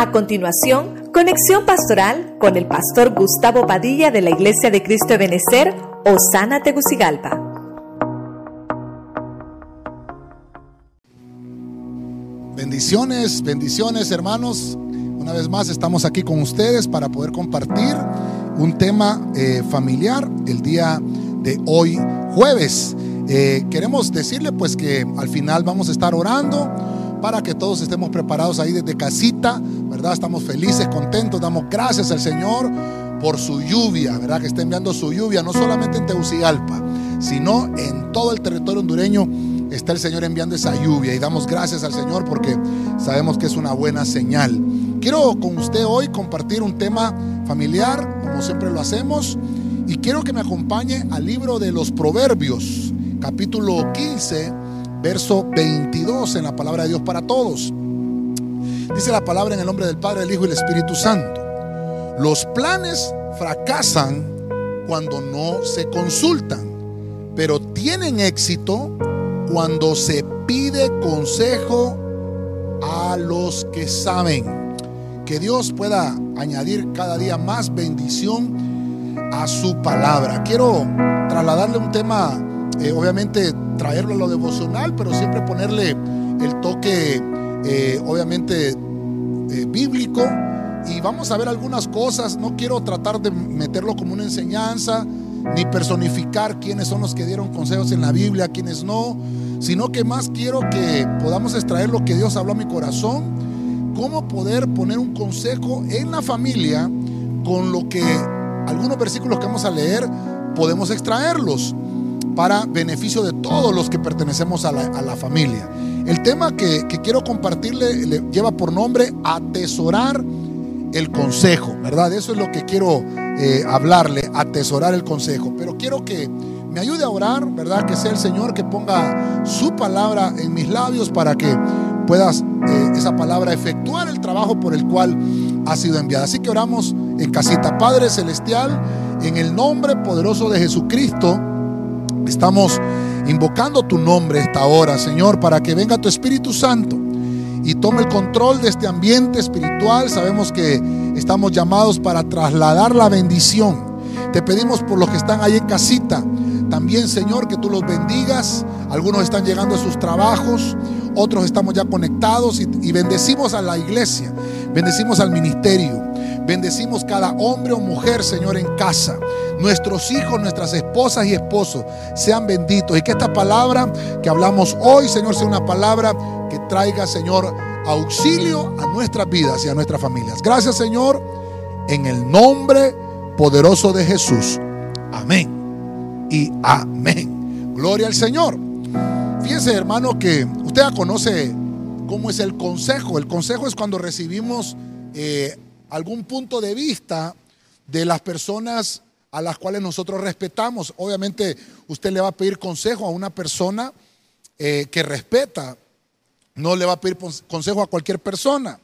A continuación, conexión pastoral con el pastor Gustavo Padilla de la Iglesia de Cristo de Benecer, Osana Tegucigalpa. Bendiciones, bendiciones hermanos. Una vez más estamos aquí con ustedes para poder compartir un tema eh, familiar el día de hoy jueves. Eh, queremos decirle pues que al final vamos a estar orando para que todos estemos preparados ahí desde casita, ¿verdad? Estamos felices, contentos, damos gracias al Señor por su lluvia, ¿verdad? Que está enviando su lluvia, no solamente en Tegucigalpa, sino en todo el territorio hondureño está el Señor enviando esa lluvia y damos gracias al Señor porque sabemos que es una buena señal. Quiero con usted hoy compartir un tema familiar, como siempre lo hacemos, y quiero que me acompañe al libro de los Proverbios, capítulo 15 verso 22 en la palabra de Dios para todos. Dice la palabra en el nombre del Padre, del Hijo y del Espíritu Santo. Los planes fracasan cuando no se consultan, pero tienen éxito cuando se pide consejo a los que saben. Que Dios pueda añadir cada día más bendición a su palabra. Quiero trasladarle un tema, eh, obviamente traerlo a lo devocional, pero siempre ponerle el toque, eh, obviamente, eh, bíblico. Y vamos a ver algunas cosas. No quiero tratar de meterlo como una enseñanza, ni personificar quiénes son los que dieron consejos en la Biblia, quiénes no, sino que más quiero que podamos extraer lo que Dios habló a mi corazón, cómo poder poner un consejo en la familia con lo que algunos versículos que vamos a leer podemos extraerlos para beneficio de todos los que pertenecemos a la, familia. El tema que, quiero compartirle le lleva por nombre atesorar el consejo, ¿verdad? Eso es lo que quiero eh, hablarle, atesorar el consejo. Pero quiero que me ayude a orar, ¿verdad? Que sea el Señor que ponga su palabra en mis labios para que puedas eh, esa palabra efectuar el trabajo por el cual ha sido enviada. Así que oramos en casita. Padre Celestial, en el nombre poderoso de Jesucristo. Estamos invocando tu nombre esta hora, Señor, para que venga tu Espíritu Santo y tome el control de este ambiente espiritual. Sabemos que estamos llamados para trasladar la bendición. Te pedimos por los que están ahí en casita. También, Señor, que tú los bendigas. Algunos están llegando a sus trabajos, otros estamos ya conectados y, y bendecimos a la iglesia, bendecimos al ministerio, bendecimos cada hombre o mujer, Señor, en casa nuestros hijos, nuestras esposas y esposos sean benditos. Y que esta palabra que hablamos hoy, Señor, sea una palabra que traiga, Señor, auxilio a nuestras vidas y a nuestras familias. Gracias, Señor, en el nombre poderoso de Jesús. Amén. Y amén. Gloria al Señor. Fíjense, hermano, que usted ya conoce cómo es el consejo. El consejo es cuando recibimos eh, algún punto de vista de las personas a las cuales nosotros respetamos. Obviamente usted le va a pedir consejo a una persona eh, que respeta, no le va a pedir consejo a cualquier persona.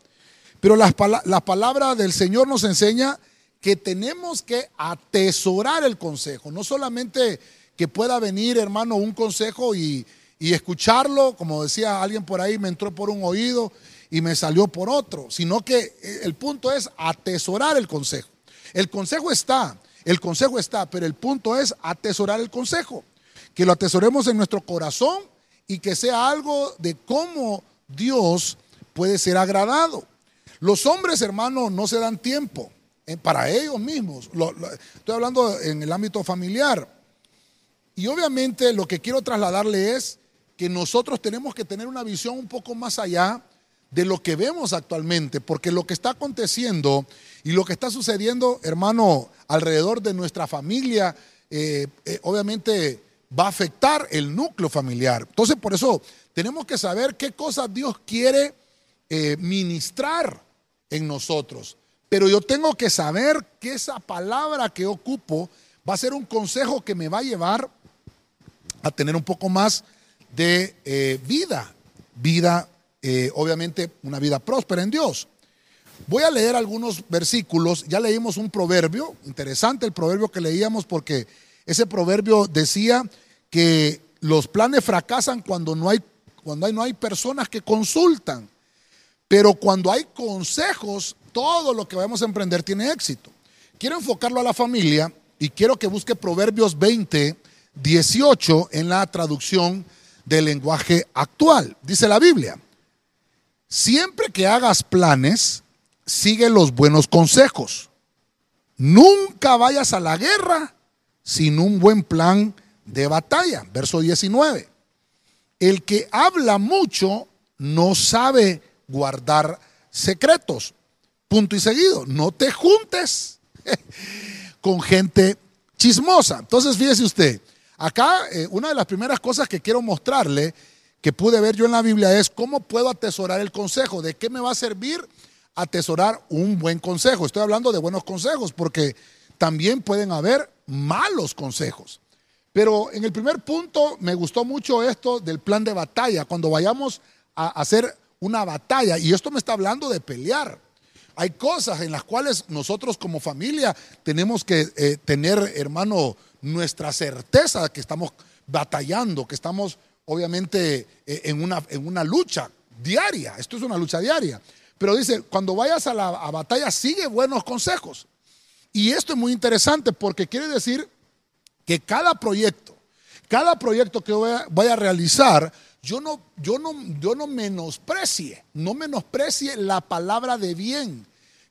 Pero la, la palabra del Señor nos enseña que tenemos que atesorar el consejo, no solamente que pueda venir, hermano, un consejo y, y escucharlo, como decía alguien por ahí, me entró por un oído y me salió por otro, sino que eh, el punto es atesorar el consejo. El consejo está, el consejo está, pero el punto es atesorar el consejo. Que lo atesoremos en nuestro corazón y que sea algo de cómo Dios puede ser agradado. Los hombres, hermanos, no se dan tiempo eh, para ellos mismos. estoy hablando en el ámbito familiar. Y obviamente lo que quiero trasladarle es que nosotros tenemos que tener una visión un poco más allá de lo que vemos actualmente, porque lo que está aconteciendo y lo que está sucediendo, hermano, alrededor de nuestra familia, eh, eh, obviamente va a afectar el núcleo familiar. Entonces, por eso tenemos que saber qué cosas Dios quiere eh, ministrar en nosotros. Pero yo tengo que saber que esa palabra que ocupo va a ser un consejo que me va a llevar a tener un poco más de vida, vida eh, obviamente una vida próspera en Dios. Voy a leer algunos versículos. Ya leímos un proverbio, interesante el proverbio que leíamos porque ese proverbio decía que los planes fracasan cuando no hay, cuando no hay personas que consultan. Pero cuando hay consejos, todo lo que vamos a emprender tiene éxito. Quiero enfocarlo a la familia y quiero que busque Proverbios 20, 18 en la traducción del lenguaje actual. Dice la Biblia, siempre que hagas planes, sigue los buenos consejos. Nunca vayas a la guerra sin un buen plan de batalla. Verso 19. El que habla mucho no sabe guardar secretos. Punto y seguido. No te juntes con gente chismosa. Entonces, fíjese usted, acá eh, una de las primeras cosas que quiero mostrarle que pude ver yo en la Biblia es cómo puedo atesorar el consejo, de qué me va a servir atesorar un buen consejo. Estoy hablando de buenos consejos porque también pueden haber malos consejos. Pero en el primer punto me gustó mucho esto del plan de batalla, cuando vayamos a hacer una batalla, y esto me está hablando de pelear. Hay cosas en las cuales nosotros como familia tenemos que eh, tener, hermano, nuestra certeza que estamos batallando, que estamos obviamente eh, en, una, en una lucha diaria. Esto es una lucha diaria. Pero dice, cuando vayas a la batalla, sigue buenos consejos. Y esto es muy interesante porque quiere decir que cada proyecto, cada proyecto que voy a, realizar, yo no, yo, no, yo no menosprecie, no menosprecie la palabra de bien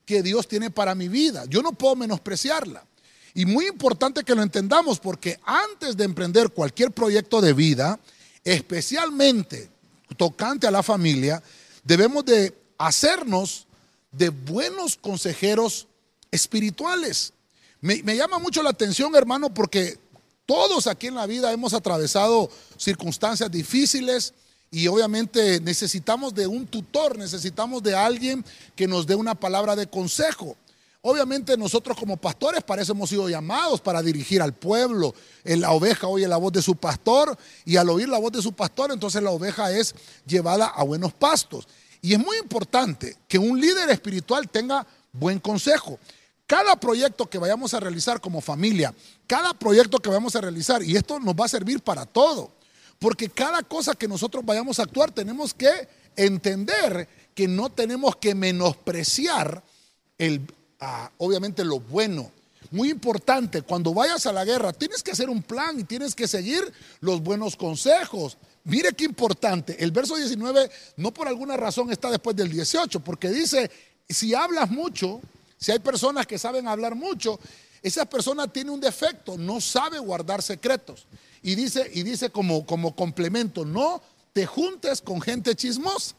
que Dios tiene para mi vida. Yo no puedo menospreciarla. Y muy importante que lo entendamos porque antes de emprender cualquier proyecto de vida, especialmente tocante a la familia, debemos de hacernos de buenos consejeros espirituales. Me, llama mucho la atención, hermano, porque todos aquí en la vida hemos atravesado circunstancias difíciles y obviamente necesitamos de un tutor, necesitamos de alguien que nos dé una palabra de consejo. Obviamente nosotros como pastores para eso hemos sido llamados para dirigir al pueblo. La oveja oye la voz de su pastor y al oír la voz de su pastor entonces la oveja es llevada a buenos pastos. Y es muy importante que un líder espiritual tenga buen consejo. Cada proyecto que vayamos a realizar como familia, cada proyecto que vayamos a realizar, y esto nos va a servir para todo, porque cada cosa que nosotros vayamos a actuar tenemos que entender que no tenemos que menospreciar el, obviamente lo bueno. Muy importante, cuando vayas a la guerra, tienes que hacer un plan y tienes que seguir los buenos consejos. Mire qué importante. El verso 19 no por alguna razón está después del 18, porque dice, si hablas mucho, si hay personas que saben hablar mucho, esa persona tiene un defecto, no sabe guardar secretos. Y dice, y dice como, como complemento, no te juntes con gente chismosa.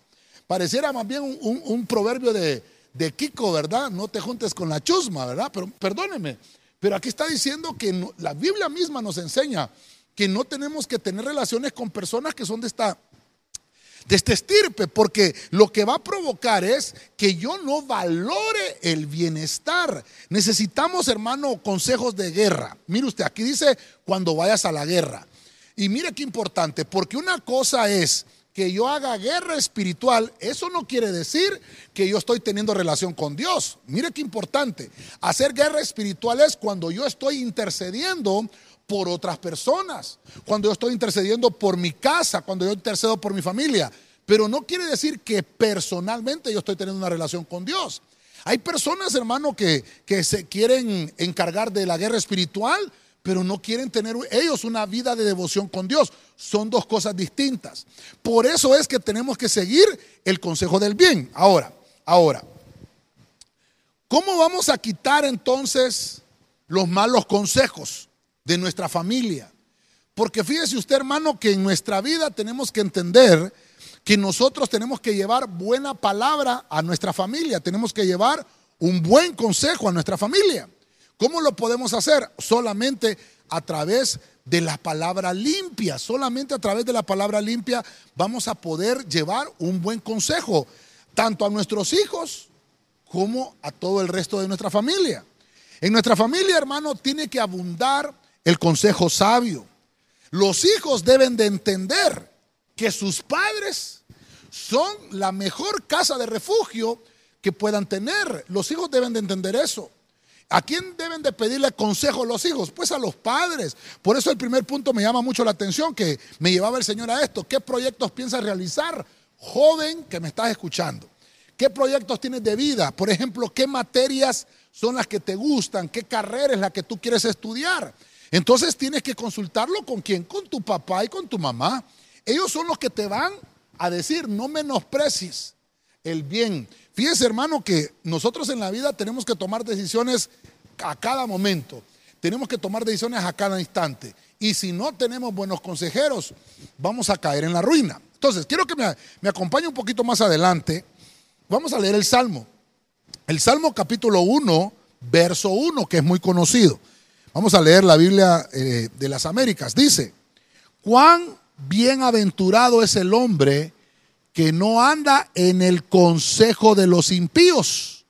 Pareciera más bien un, proverbio de, de, Kiko, ¿verdad? No te juntes con la chusma, ¿verdad? Pero perdóneme, pero aquí está diciendo que la Biblia misma nos enseña que no tenemos que tener relaciones con personas que son de esta de este estirpe, porque lo que va a provocar es que yo no valore el bienestar. Necesitamos, hermano, consejos de guerra. Mire usted, aquí dice cuando vayas a la guerra. Y mire qué importante, porque una cosa es que yo haga guerra espiritual, eso no quiere decir que yo estoy teniendo relación con Dios. Mire qué importante. Hacer guerra espiritual es cuando yo estoy intercediendo por otras personas, cuando yo estoy intercediendo por mi casa, cuando yo intercedo por mi familia. Pero no quiere decir que personalmente yo estoy teniendo una relación con Dios. Hay personas, hermano, que, que se quieren encargar de la guerra espiritual, pero no quieren tener ellos una vida de devoción con Dios. Son dos cosas distintas. Por eso es que tenemos que seguir el consejo del bien. Ahora, ahora, ¿cómo vamos a quitar entonces los malos consejos? de nuestra familia. Porque fíjese usted, hermano, que en nuestra vida tenemos que entender que nosotros tenemos que llevar buena palabra a nuestra familia, tenemos que llevar un buen consejo a nuestra familia. ¿Cómo lo podemos hacer? Solamente a través de la palabra limpia. Solamente a través de la palabra limpia vamos a poder llevar un buen consejo, tanto a nuestros hijos como a todo el resto de nuestra familia. En nuestra familia, hermano, tiene que abundar el consejo sabio. Los hijos deben de entender que sus padres son la mejor casa de refugio que puedan tener. Los hijos deben de entender eso. ¿A quién deben de pedirle consejo los hijos? Pues a los padres. Por eso el primer punto me llama mucho la atención que me llevaba el Señor a esto. ¿Qué proyectos piensas realizar, joven que me estás escuchando? ¿Qué proyectos tienes de vida? Por ejemplo, ¿qué materias son las que te gustan? ¿Qué carrera es la que tú quieres estudiar? Entonces tienes que consultarlo con quién? Con tu papá y con tu mamá. Ellos son los que te van a decir, no menosprecies el bien. Fíjese hermano que nosotros en la vida tenemos que tomar decisiones a cada momento. Tenemos que tomar decisiones a cada instante. Y si no tenemos buenos consejeros, vamos a caer en la ruina. Entonces, quiero que me, acompañe un poquito más adelante Vamos a leer el Salmo. El Salmo capítulo 1, verso 1, que es muy conocido. Vamos a leer la Biblia eh, de las Américas. Dice, cuán bienaventurado es el hombre que no anda en el consejo de los impíos,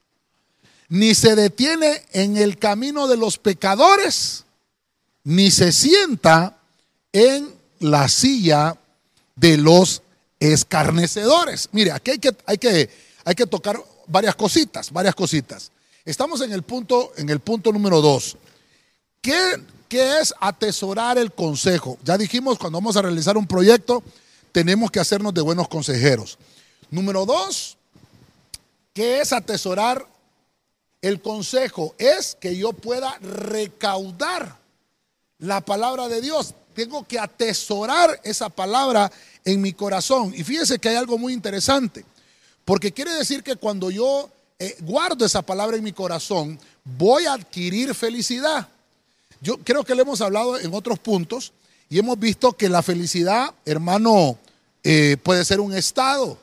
ni se detiene en el camino de los pecadores, ni se sienta en la silla de los escarnecedores. Mire, aquí hay que, hay que hay que tocar varias cositas, varias cositas. Estamos en el punto, en el punto número dos. ¿Qué, ¿Qué es atesorar el consejo? Ya dijimos, cuando vamos a realizar un proyecto, tenemos que hacernos de buenos consejeros. Número dos, ¿qué es atesorar el consejo? Es que yo pueda recaudar la palabra de Dios. Tengo que atesorar esa palabra en mi corazón. Y fíjese que hay algo muy interesante. Porque quiere decir que cuando yo eh, guardo esa palabra en mi corazón, voy a adquirir felicidad. Yo creo que le hemos hablado en otros puntos y hemos visto que la felicidad, hermano, eh, puede ser un estado.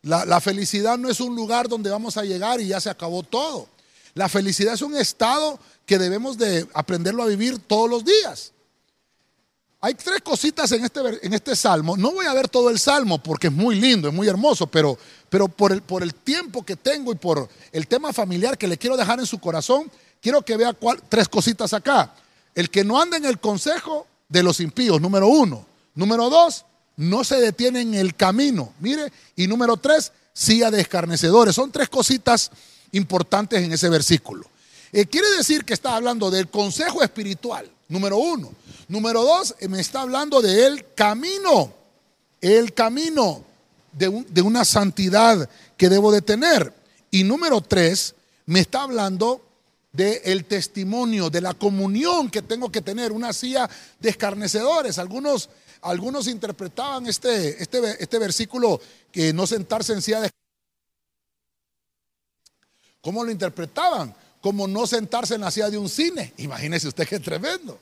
La, felicidad no es un lugar donde vamos a llegar y ya se acabó todo. La felicidad es un estado que debemos de aprenderlo a vivir todos los días. Hay tres cositas en este, en este salmo. No voy a ver todo el salmo porque es muy lindo, es muy hermoso, pero, pero por, el, por el tiempo que tengo y por el tema familiar que le quiero dejar en su corazón, quiero que vea tres cositas acá. El que no anda en el consejo de los impíos, número uno. Número dos, no se detiene en el camino. Mire, y número tres, silla de escarnecedores. Son tres cositas importantes en ese versículo. Eh, quiere decir que está hablando del consejo espiritual, número uno. Número dos, eh, me está hablando de el camino, el camino de, de una santidad que debo de tener. Y número tres, me está hablando del el testimonio, de la comunión que tengo que tener, una silla de escarnecedores. Algunos, algunos interpretaban este, este, este versículo que no sentarse en silla de ¿Cómo lo interpretaban? Como no sentarse en la silla de un cine. Imagínese usted qué tremendo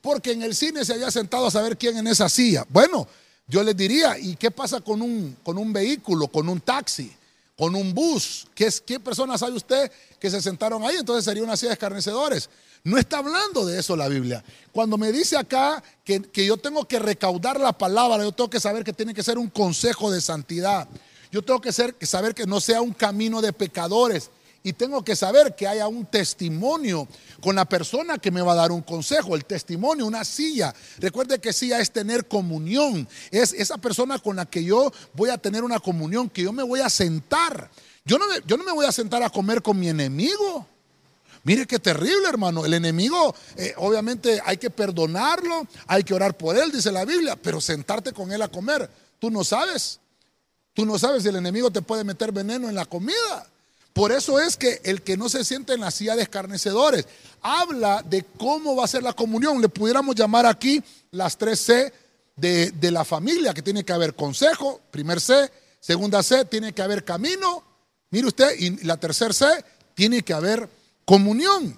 porque en el cine se había sentado a saber quién en esa silla. Bueno, yo les diría, ¿y qué pasa con un, con un vehículo, con un taxi, con un bus? ¿Qué, ¿Qué personas hay usted que se sentaron ahí? Entonces sería una silla de escarnecedores. No está hablando de eso la Biblia. Cuando me dice acá que, que yo tengo que recaudar la palabra, yo tengo que saber que tiene que ser un consejo de santidad. Yo tengo que, ser, saber que no sea un camino de pecadores, y tengo que saber que haya un testimonio con la persona que me va a dar un consejo. El testimonio, una silla. Recuerde que silla es tener comunión. Es esa persona con la que yo voy a tener una comunión, que yo me voy a sentar. Yo no yo no me voy a sentar a comer con mi enemigo. Mire qué terrible, hermano. El enemigo, eh, obviamente, hay que perdonarlo, hay que orar por él, dice la Biblia, pero sentarte con él a comer, tú no sabes. Tú no sabes si el enemigo te puede meter veneno en la comida. Por eso es que el que no se siente en la silla de escarnecedores habla de cómo va a ser la comunión. Le pudiéramos llamar aquí las tres C de, de, la familia, que tiene que haber consejo, primer C, segunda C, tiene que haber camino, mire usted, y la tercera C, tiene que haber comunión.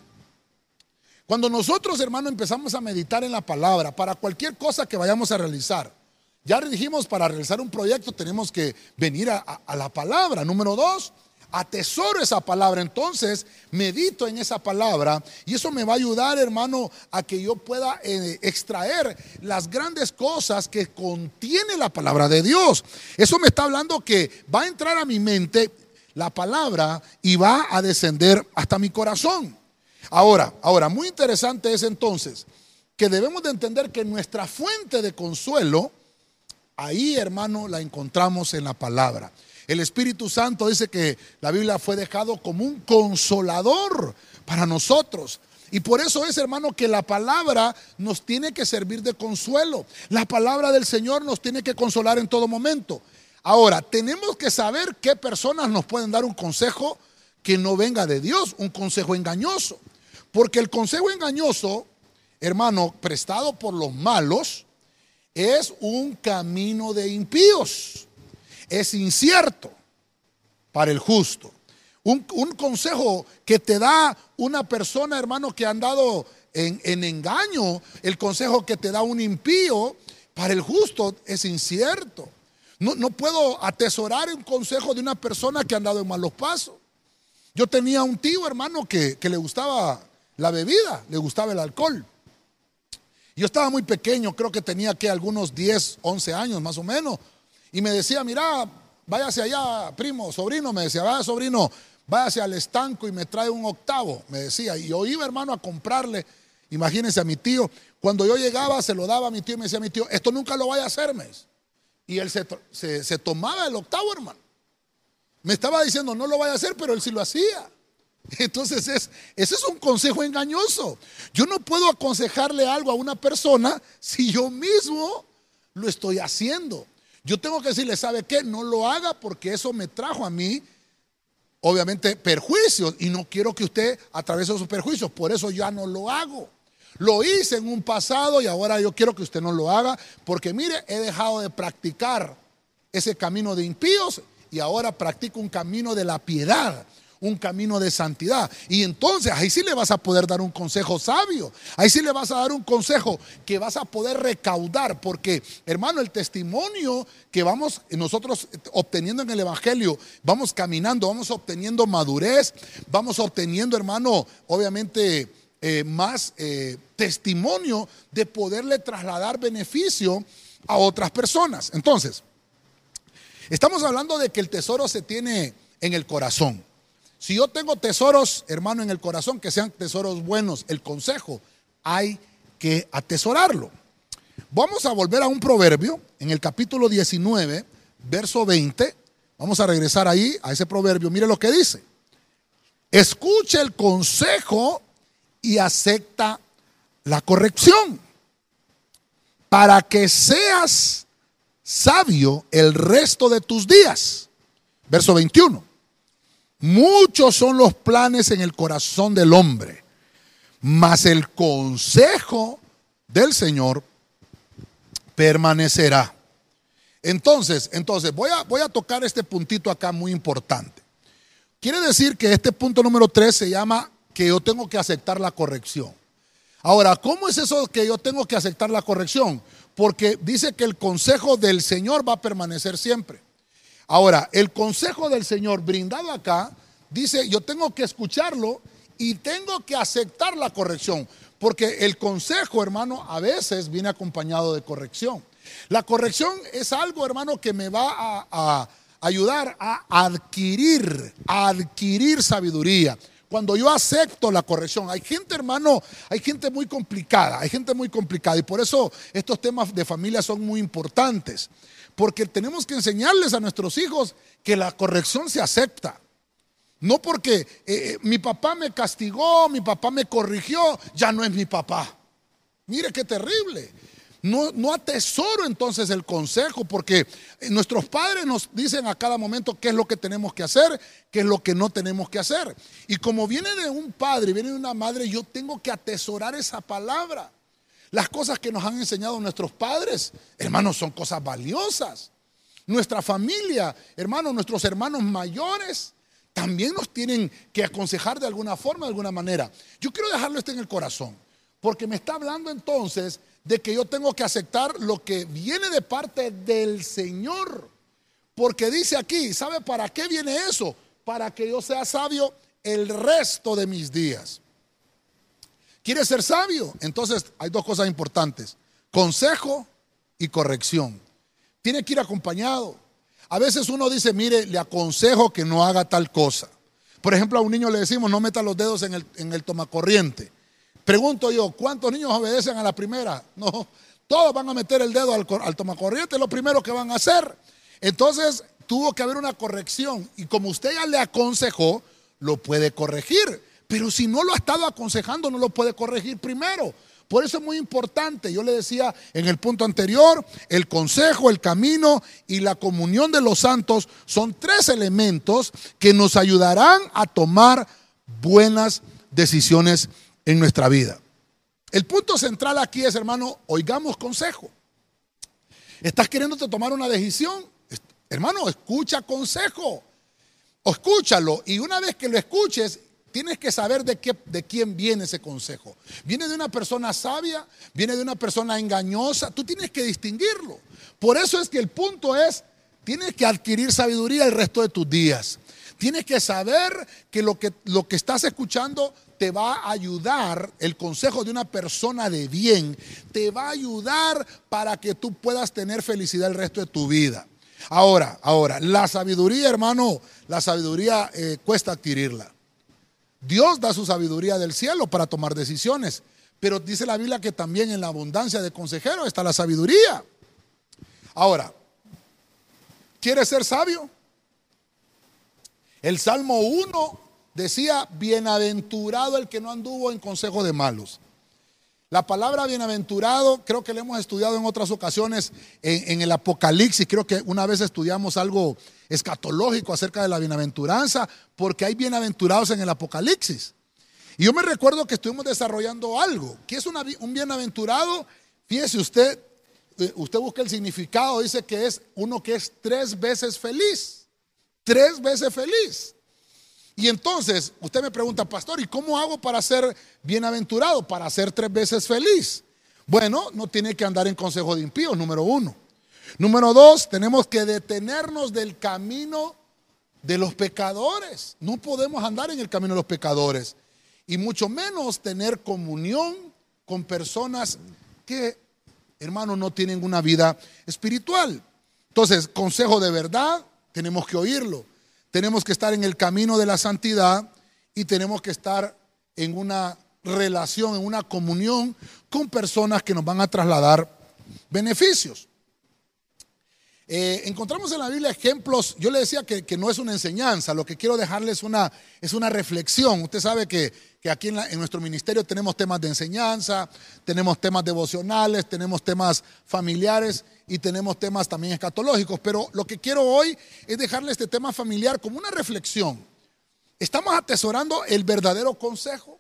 Cuando nosotros, hermano, empezamos a meditar en la palabra para cualquier cosa que vayamos a realizar, ya dijimos, para realizar un proyecto tenemos que venir a, la palabra. Número dos, atesoro esa palabra, entonces medito en esa palabra y eso me va a ayudar, hermano, a que yo pueda eh, extraer las grandes cosas que contiene la palabra de Dios. Eso me está hablando que va a entrar a mi mente la palabra y va a descender hasta mi corazón. Ahora, ahora, muy interesante es entonces que debemos de entender que nuestra fuente de consuelo, ahí, hermano, la encontramos en la palabra. El Espíritu Santo dice que la Biblia fue dejado como un consolador para nosotros. Y por eso es, hermano, que la palabra nos tiene que servir de consuelo. La palabra del Señor nos tiene que consolar en todo momento. Ahora, tenemos que saber qué personas nos pueden dar un consejo que no venga de Dios, un consejo engañoso. Porque el consejo engañoso, hermano, prestado por los malos, es un camino de impíos. Es incierto para el justo. Un, consejo que te da una persona, hermano, que ha andado en, en engaño, el consejo que te da un impío, para el justo es incierto. No, puedo atesorar un consejo de una persona que ha andado en malos pasos. Yo tenía un tío, hermano, que, que le gustaba la bebida, le gustaba el alcohol. Yo estaba muy pequeño, creo que tenía que algunos 10, 11 años más o menos. Y me decía, mira, váyase allá, primo, sobrino, me decía, vaya sobrino, váyase al estanco y me trae un octavo, me decía. Y yo iba, hermano, a comprarle, imagínense a mi tío. Cuando yo llegaba, se lo daba a mi tío y me decía, mi tío, esto nunca lo vaya a hacerme. Y él se, se tomaba el octavo, hermano. Me estaba diciendo, no lo vaya a hacer, pero él sí lo hacía. Entonces, es, ese es un consejo engañoso. Yo no puedo aconsejarle algo a una persona si yo mismo lo estoy haciendo. Yo tengo que decirle, ¿sabe qué? No lo haga porque eso me trajo a mí, obviamente, perjuicios y no quiero que usted atraviese esos perjuicios. Por eso ya no lo hago. Lo hice en un pasado y ahora yo quiero que usted no lo haga porque mire, he dejado de practicar ese camino de impíos y ahora practico un camino de la piedad un camino de santidad. Y entonces ahí sí le vas a poder dar un consejo sabio. Ahí sí le vas a dar un consejo que vas a poder recaudar. Porque, hermano, el testimonio que vamos nosotros obteniendo en el Evangelio, vamos caminando, vamos obteniendo madurez, vamos obteniendo, hermano, obviamente... Eh, más eh, testimonio de poderle trasladar beneficio a otras personas. Entonces, estamos hablando de que el tesoro se tiene en el corazón. Si yo tengo tesoros, hermano, en el corazón, que sean tesoros buenos, el consejo, hay que atesorarlo. Vamos a volver a un proverbio en el capítulo 19, verso 20. Vamos a regresar ahí a ese proverbio. Mire lo que dice. Escucha el consejo y acepta la corrección para que seas sabio el resto de tus días. Verso 21. Muchos son los planes en el corazón del hombre, mas el consejo del Señor permanecerá. Entonces, entonces voy a, voy a tocar este puntito acá muy importante. Quiere decir que este punto número 3 se llama que yo tengo que aceptar la corrección. Ahora, ¿cómo es eso que yo tengo que aceptar la corrección? Porque dice que el consejo del Señor va a permanecer siempre. Ahora, el consejo del Señor brindado acá dice, yo tengo que escucharlo y tengo que aceptar la corrección, porque el consejo, hermano, a veces viene acompañado de corrección. La corrección es algo, hermano, que me va a, ayudar a adquirir, a adquirir sabiduría. Cuando yo acepto la corrección, hay gente, hermano, hay gente muy complicada, hay gente muy complicada y por eso estos temas de familia son muy importantes. Porque tenemos que enseñarles a nuestros hijos que la corrección se acepta. No porque eh, eh, mi papá me castigó, mi papá me corrigió, ya no es mi papá. Mire qué terrible. No, no, atesoro entonces el consejo porque nuestros padres nos dicen a cada momento qué es lo que tenemos que hacer, qué es lo que no tenemos que hacer. Y como viene de un padre, viene de una madre, yo tengo que atesorar esa palabra. Las cosas que nos han enseñado nuestros padres, hermanos, son cosas valiosas. Nuestra familia, hermanos, nuestros hermanos mayores, también nos tienen que aconsejar de alguna forma, de alguna manera. Yo quiero dejarlo esto en el corazón, porque me está hablando entonces de que yo tengo que aceptar lo que viene de parte del Señor. Porque dice aquí, ¿sabe para qué viene eso? Para que yo sea sabio el resto de mis días. ¿Quieres ser sabio? Entonces hay dos cosas importantes. Consejo y corrección. Tiene que ir acompañado. A veces uno dice, mire, le aconsejo que no haga tal cosa. Por ejemplo, a un niño le decimos, no meta los dedos en el, en el tomacorriente. Pregunto yo, ¿cuántos niños obedecen a la primera? No, todos van a meter el dedo al, al tomacorriente, es lo primero que van a hacer. Entonces, tuvo que haber una corrección. Y como usted ya le aconsejó, lo puede corregir. Pero si no lo ha estado aconsejando, no lo puede corregir primero. Por eso es muy importante, yo le decía en el punto anterior, el consejo, el camino y la comunión de los santos son tres elementos que nos ayudarán a tomar buenas decisiones en nuestra vida. El punto central aquí es, hermano, oigamos consejo. Estás queriéndote tomar una decisión, hermano, escucha consejo. O escúchalo y una vez que lo escuches, tienes que saber de, qué, de quién viene ese consejo. ¿Viene de una persona sabia? ¿Viene de una persona engañosa? Tú tienes que distinguirlo. Por eso es que el punto es, tienes que adquirir sabiduría el resto de tus días. Tienes que saber que lo que, lo que estás escuchando te va a ayudar, el consejo de una persona de bien, te va a ayudar para que tú puedas tener felicidad el resto de tu vida. Ahora, ahora, la sabiduría, hermano, la sabiduría eh, cuesta adquirirla. Dios da su sabiduría del cielo para tomar decisiones, pero dice la Biblia que también en la abundancia de consejeros está la sabiduría. Ahora, ¿quieres ser sabio? El Salmo 1 decía, bienaventurado el que no anduvo en consejo de malos. La palabra bienaventurado creo que la hemos estudiado en otras ocasiones en, el Apocalipsis. Creo que una vez estudiamos algo escatológico acerca de la bienaventuranza, porque hay bienaventurados en el Apocalipsis. Y yo me recuerdo que estuvimos desarrollando algo. que es un bienaventurado? Fíjese usted, eh, usted busca el significado, dice que es uno que es tres veces feliz. Tres veces feliz. Y entonces usted me pregunta, pastor, ¿y cómo hago para ser bienaventurado, para ser tres veces feliz? Bueno, no tiene que andar en consejo de impíos, número uno. Número dos, tenemos que detenernos del camino de los pecadores. No podemos andar en el camino de los pecadores. Y mucho menos tener comunión con personas que, hermano, no tienen una vida espiritual. Entonces, consejo de verdad, tenemos que oírlo tenemos que estar en el camino de la santidad y tenemos que estar en una relación, en una comunión con personas que nos van a trasladar beneficios. Eh, encontramos en la Biblia ejemplos, yo le decía que, no es una enseñanza, lo que quiero dejarles una, es una reflexión. Usted sabe que, aquí en, en, nuestro ministerio tenemos temas de enseñanza, tenemos temas devocionales, tenemos temas familiares y tenemos temas también escatológicos, pero lo que quiero hoy es dejarle este tema familiar como una reflexión. Estamos atesorando el verdadero consejo,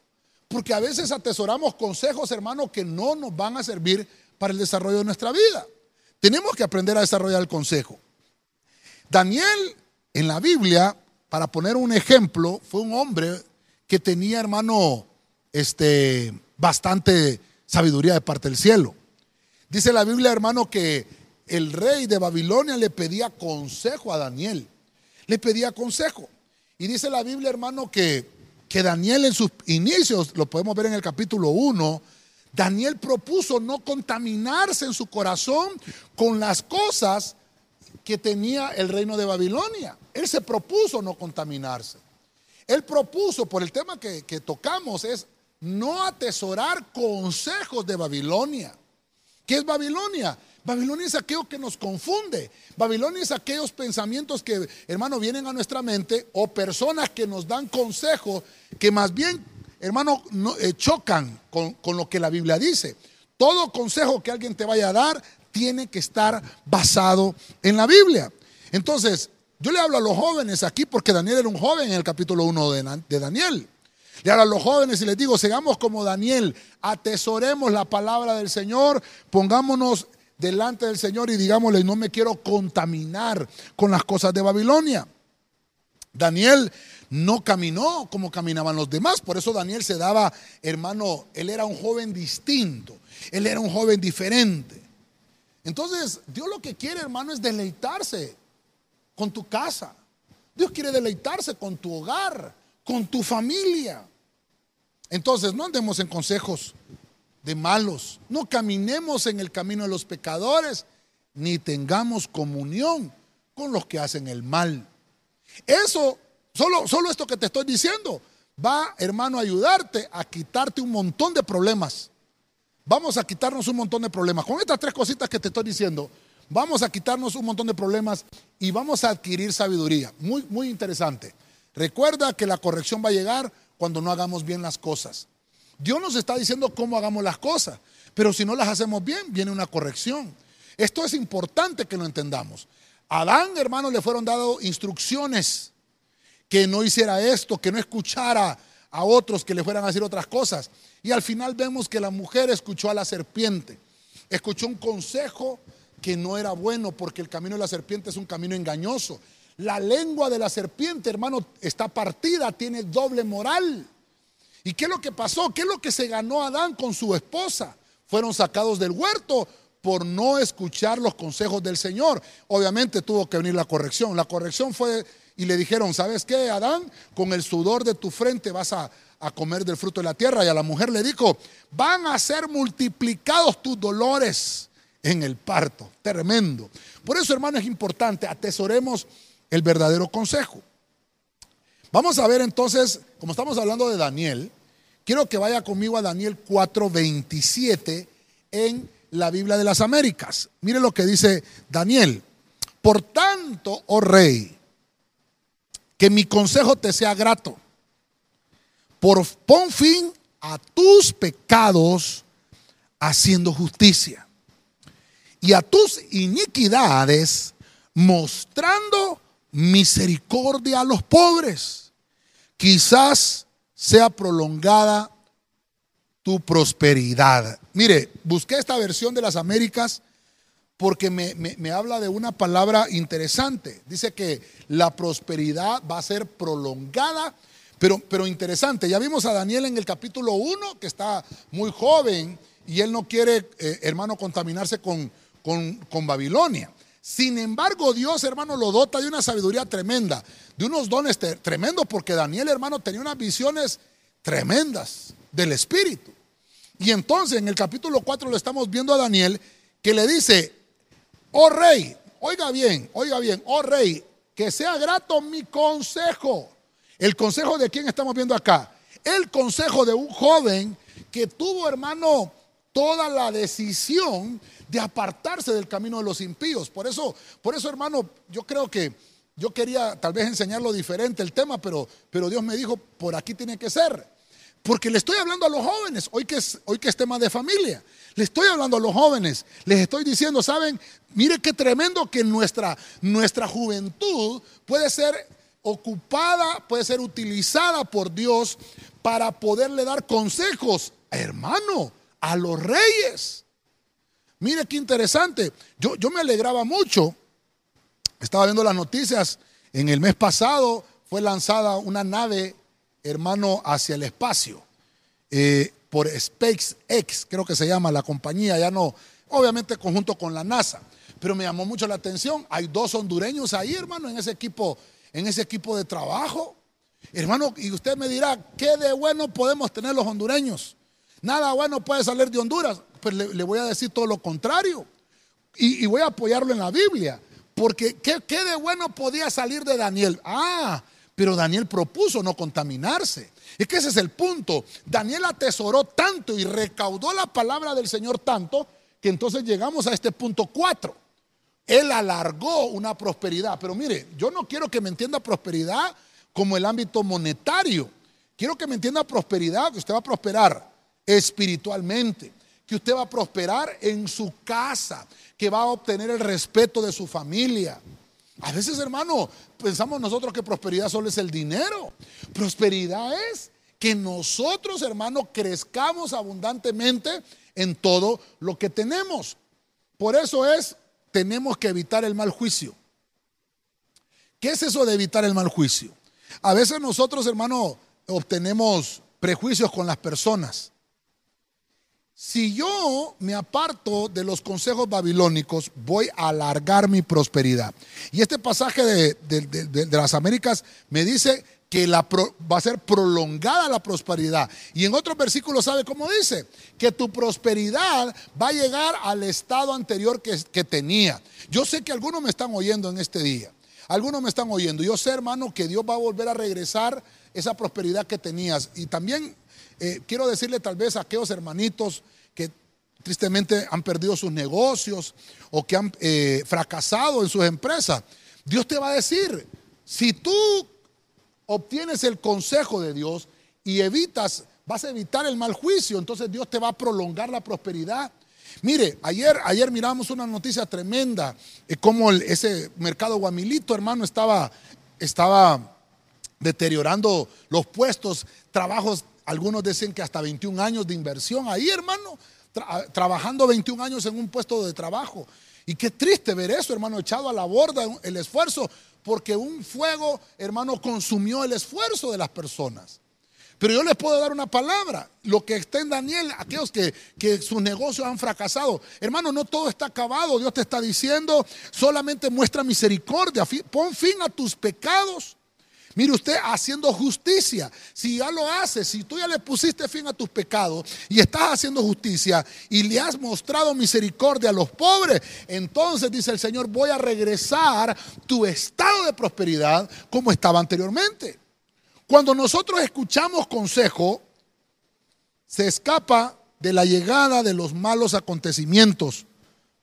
porque a veces atesoramos consejos, hermanos, que no nos van a servir para el desarrollo de nuestra vida. Tenemos que aprender a desarrollar el consejo. Daniel en la Biblia, para poner un ejemplo, fue un hombre que tenía, hermano, este, bastante sabiduría de parte del cielo. Dice la Biblia, hermano, que el rey de Babilonia le pedía consejo a Daniel. Le pedía consejo. Y dice la Biblia, hermano, que, que Daniel en sus inicios, lo podemos ver en el capítulo 1, Daniel propuso no contaminarse en su corazón con las cosas que tenía el reino de Babilonia. Él se propuso no contaminarse. Él propuso, por el tema que, que tocamos, es no atesorar consejos de Babilonia. ¿Qué es Babilonia? Babilonia es aquello que nos confunde. Babilonia es aquellos pensamientos que, hermano, vienen a nuestra mente o personas que nos dan consejos que más bien, hermano, eh, chocan con, con lo que la Biblia dice. Todo consejo que alguien te vaya a dar tiene que estar basado en la Biblia. Entonces, yo le hablo a los jóvenes aquí porque Daniel era un joven en el capítulo 1 de Daniel. Y ahora los jóvenes y les digo, sigamos como Daniel, atesoremos la palabra del Señor, pongámonos delante del Señor y digámosle, no me quiero contaminar con las cosas de Babilonia. Daniel no caminó como caminaban los demás, por eso Daniel se daba, hermano, él era un joven distinto, él era un joven diferente. Entonces, Dios lo que quiere, hermano, es deleitarse con tu casa. Dios quiere deleitarse con tu hogar, con tu familia. Entonces, no andemos en consejos de malos, no caminemos en el camino de los pecadores, ni tengamos comunión con los que hacen el mal. Eso, solo, solo esto que te estoy diciendo, va, hermano, a ayudarte a quitarte un montón de problemas. Vamos a quitarnos un montón de problemas. Con estas tres cositas que te estoy diciendo, vamos a quitarnos un montón de problemas y vamos a adquirir sabiduría. Muy, muy interesante. Recuerda que la corrección va a llegar cuando no hagamos bien las cosas. Dios nos está diciendo cómo hagamos las cosas, pero si no las hacemos bien, viene una corrección. Esto es importante que lo entendamos. A Adán, hermano, le fueron dadas instrucciones que no hiciera esto, que no escuchara a otros que le fueran a decir otras cosas. Y al final vemos que la mujer escuchó a la serpiente, escuchó un consejo que no era bueno porque el camino de la serpiente es un camino engañoso. La lengua de la serpiente, hermano, está partida, tiene doble moral. ¿Y qué es lo que pasó? ¿Qué es lo que se ganó Adán con su esposa? Fueron sacados del huerto por no escuchar los consejos del Señor. Obviamente tuvo que venir la corrección. La corrección fue y le dijeron, ¿sabes qué, Adán? Con el sudor de tu frente vas a, a comer del fruto de la tierra. Y a la mujer le dijo, van a ser multiplicados tus dolores en el parto. Tremendo. Por eso, hermano, es importante, atesoremos el verdadero consejo. Vamos a ver entonces, como estamos hablando de Daniel, quiero que vaya conmigo a Daniel 4:27 en la Biblia de las Américas. Mire lo que dice Daniel. Por tanto, oh rey, que mi consejo te sea grato. Por pon fin a tus pecados haciendo justicia y a tus iniquidades mostrando misericordia a los pobres. Quizás sea prolongada tu prosperidad. Mire, busqué esta versión de las Américas porque me, habla de una palabra interesante. Dice que la prosperidad va a ser prolongada, pero, pero interesante. Ya vimos a Daniel en el capítulo 1, que está muy joven y él no quiere, eh, hermano, contaminarse con, con, con Babilonia. Sin embargo, Dios, hermano, lo dota de una sabiduría tremenda, de unos dones tremendos, porque Daniel, hermano, tenía unas visiones tremendas del Espíritu. Y entonces en el capítulo 4 lo estamos viendo a Daniel que le dice, oh rey, oiga bien, oiga bien, oh rey, que sea grato mi consejo. ¿El consejo de quién estamos viendo acá? El consejo de un joven que tuvo, hermano, toda la decisión de apartarse del camino de los impíos. Por eso, por eso, hermano, yo creo que yo quería tal vez enseñarlo diferente el tema, pero, pero Dios me dijo, por aquí tiene que ser. Porque le estoy hablando a los jóvenes, hoy que, es, hoy que es tema de familia, le estoy hablando a los jóvenes, les estoy diciendo, ¿saben? Mire qué tremendo que nuestra, nuestra juventud puede ser ocupada, puede ser utilizada por Dios para poderle dar consejos, hermano, a los reyes. Mire qué interesante. Yo, yo me alegraba mucho. Estaba viendo las noticias. En el mes pasado fue lanzada una nave, hermano, hacia el espacio. Eh, por SpaceX, creo que se llama la compañía, ya no, obviamente conjunto con la NASA. Pero me llamó mucho la atención. Hay dos hondureños ahí, hermano, en ese equipo, en ese equipo de trabajo. Hermano, y usted me dirá, ¿qué de bueno podemos tener los hondureños? Nada bueno puede salir de Honduras pues le, voy a decir todo lo contrario. Y, voy a apoyarlo en la Biblia. Porque ¿qué, de bueno podía salir de Daniel? Ah, pero Daniel propuso no contaminarse. Es que ese es el punto. Daniel atesoró tanto y recaudó la palabra del Señor tanto que entonces llegamos a este punto 4. Él alargó una prosperidad. Pero mire, yo no quiero que me entienda prosperidad como el ámbito monetario. Quiero que me entienda prosperidad, que usted va a prosperar espiritualmente, que usted va a prosperar en su casa, que va a obtener el respeto de su familia. A veces, hermano, pensamos nosotros que prosperidad solo es el dinero. Prosperidad es que nosotros, hermano, crezcamos abundantemente en todo lo que tenemos. Por eso es, tenemos que evitar el mal juicio. ¿Qué es eso de evitar el mal juicio? A veces nosotros, hermano, obtenemos prejuicios con las personas. Si yo me aparto de los consejos babilónicos, voy a alargar mi prosperidad. Y este pasaje de, las Américas me dice que la va a ser prolongada la prosperidad. Y en otros versículos sabe cómo dice, que tu prosperidad va a llegar al estado anterior que, que tenía. Yo sé que algunos me están oyendo en este día. Algunos me están oyendo. Yo sé, hermano, que Dios va a volver a regresar esa prosperidad que tenías. Y también eh, quiero decirle tal vez a aquellos hermanitos que tristemente han perdido sus negocios o que han eh, fracasado en sus empresas. Dios te va a decir, si tú obtienes el consejo de Dios y evitas vas a evitar el mal juicio, entonces Dios te va a prolongar la prosperidad. Mire, ayer, ayer miramos una noticia tremenda, eh, como ese mercado guamilito, hermano, estaba, estaba deteriorando los puestos, trabajos, algunos dicen que hasta 21 años de inversión ahí, hermano, trabajando 21 años en un puesto de trabajo. Y qué triste ver eso, hermano, echado a la borda el esfuerzo, porque un fuego, hermano, consumió el esfuerzo de las personas. Pero yo les puedo dar una palabra. Lo que está en Daniel, aquellos que, que, sus negocios han fracasado. Hermano, no todo está acabado. Dios te está diciendo, solamente muestra misericordia. Pon fin a tus pecados Mire usted haciendo justicia. Si ya lo haces, si tú ya le pusiste fin a tus pecados y estás haciendo justicia y le has mostrado misericordia a los pobres, entonces dice el Señor, voy a regresar tu estado de prosperidad como estaba anteriormente. Cuando nosotros escuchamos consejo, se escapa de la llegada de los malos acontecimientos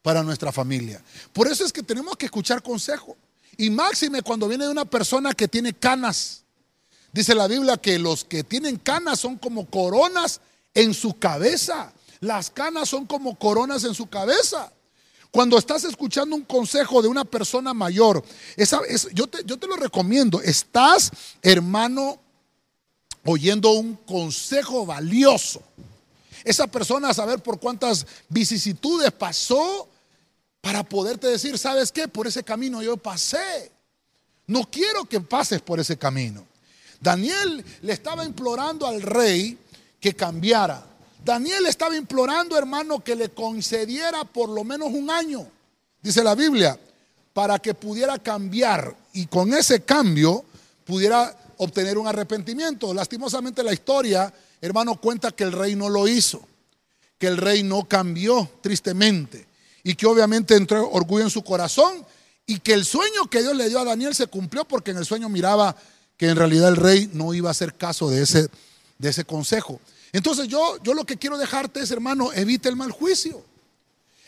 para nuestra familia. Por eso es que tenemos que escuchar consejo. Y máxime cuando viene de una persona que tiene canas. Dice la Biblia que los que tienen canas son como coronas en su cabeza. Las canas son como coronas en su cabeza. Cuando estás escuchando un consejo de una persona mayor, esa, yo, te, yo te lo recomiendo. Estás, hermano, oyendo un consejo valioso. Esa persona a saber por cuántas vicisitudes pasó, para poderte decir, ¿sabes qué? Por ese camino yo pasé. No quiero que pases por ese camino. Daniel le estaba implorando al rey que cambiara. Daniel estaba implorando, hermano, que le concediera por lo menos un año, dice la Biblia, para que pudiera cambiar y con ese cambio pudiera obtener un arrepentimiento. Lastimosamente la historia, hermano, cuenta que el rey no lo hizo, que el rey no cambió tristemente y que obviamente entró orgullo en su corazón y que el sueño que Dios le dio a Daniel se cumplió porque en el sueño miraba que en realidad el rey no iba a hacer caso de ese, de ese consejo. Entonces yo, yo lo que quiero dejarte es, hermano, evita el mal juicio.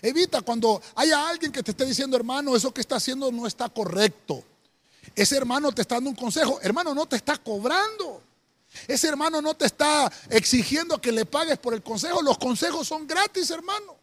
Evita cuando haya alguien que te esté diciendo, hermano, eso que está haciendo no está correcto. Ese hermano te está dando un consejo. Hermano, no te está cobrando. Ese hermano no te está exigiendo que le pagues por el consejo. Los consejos son gratis, hermano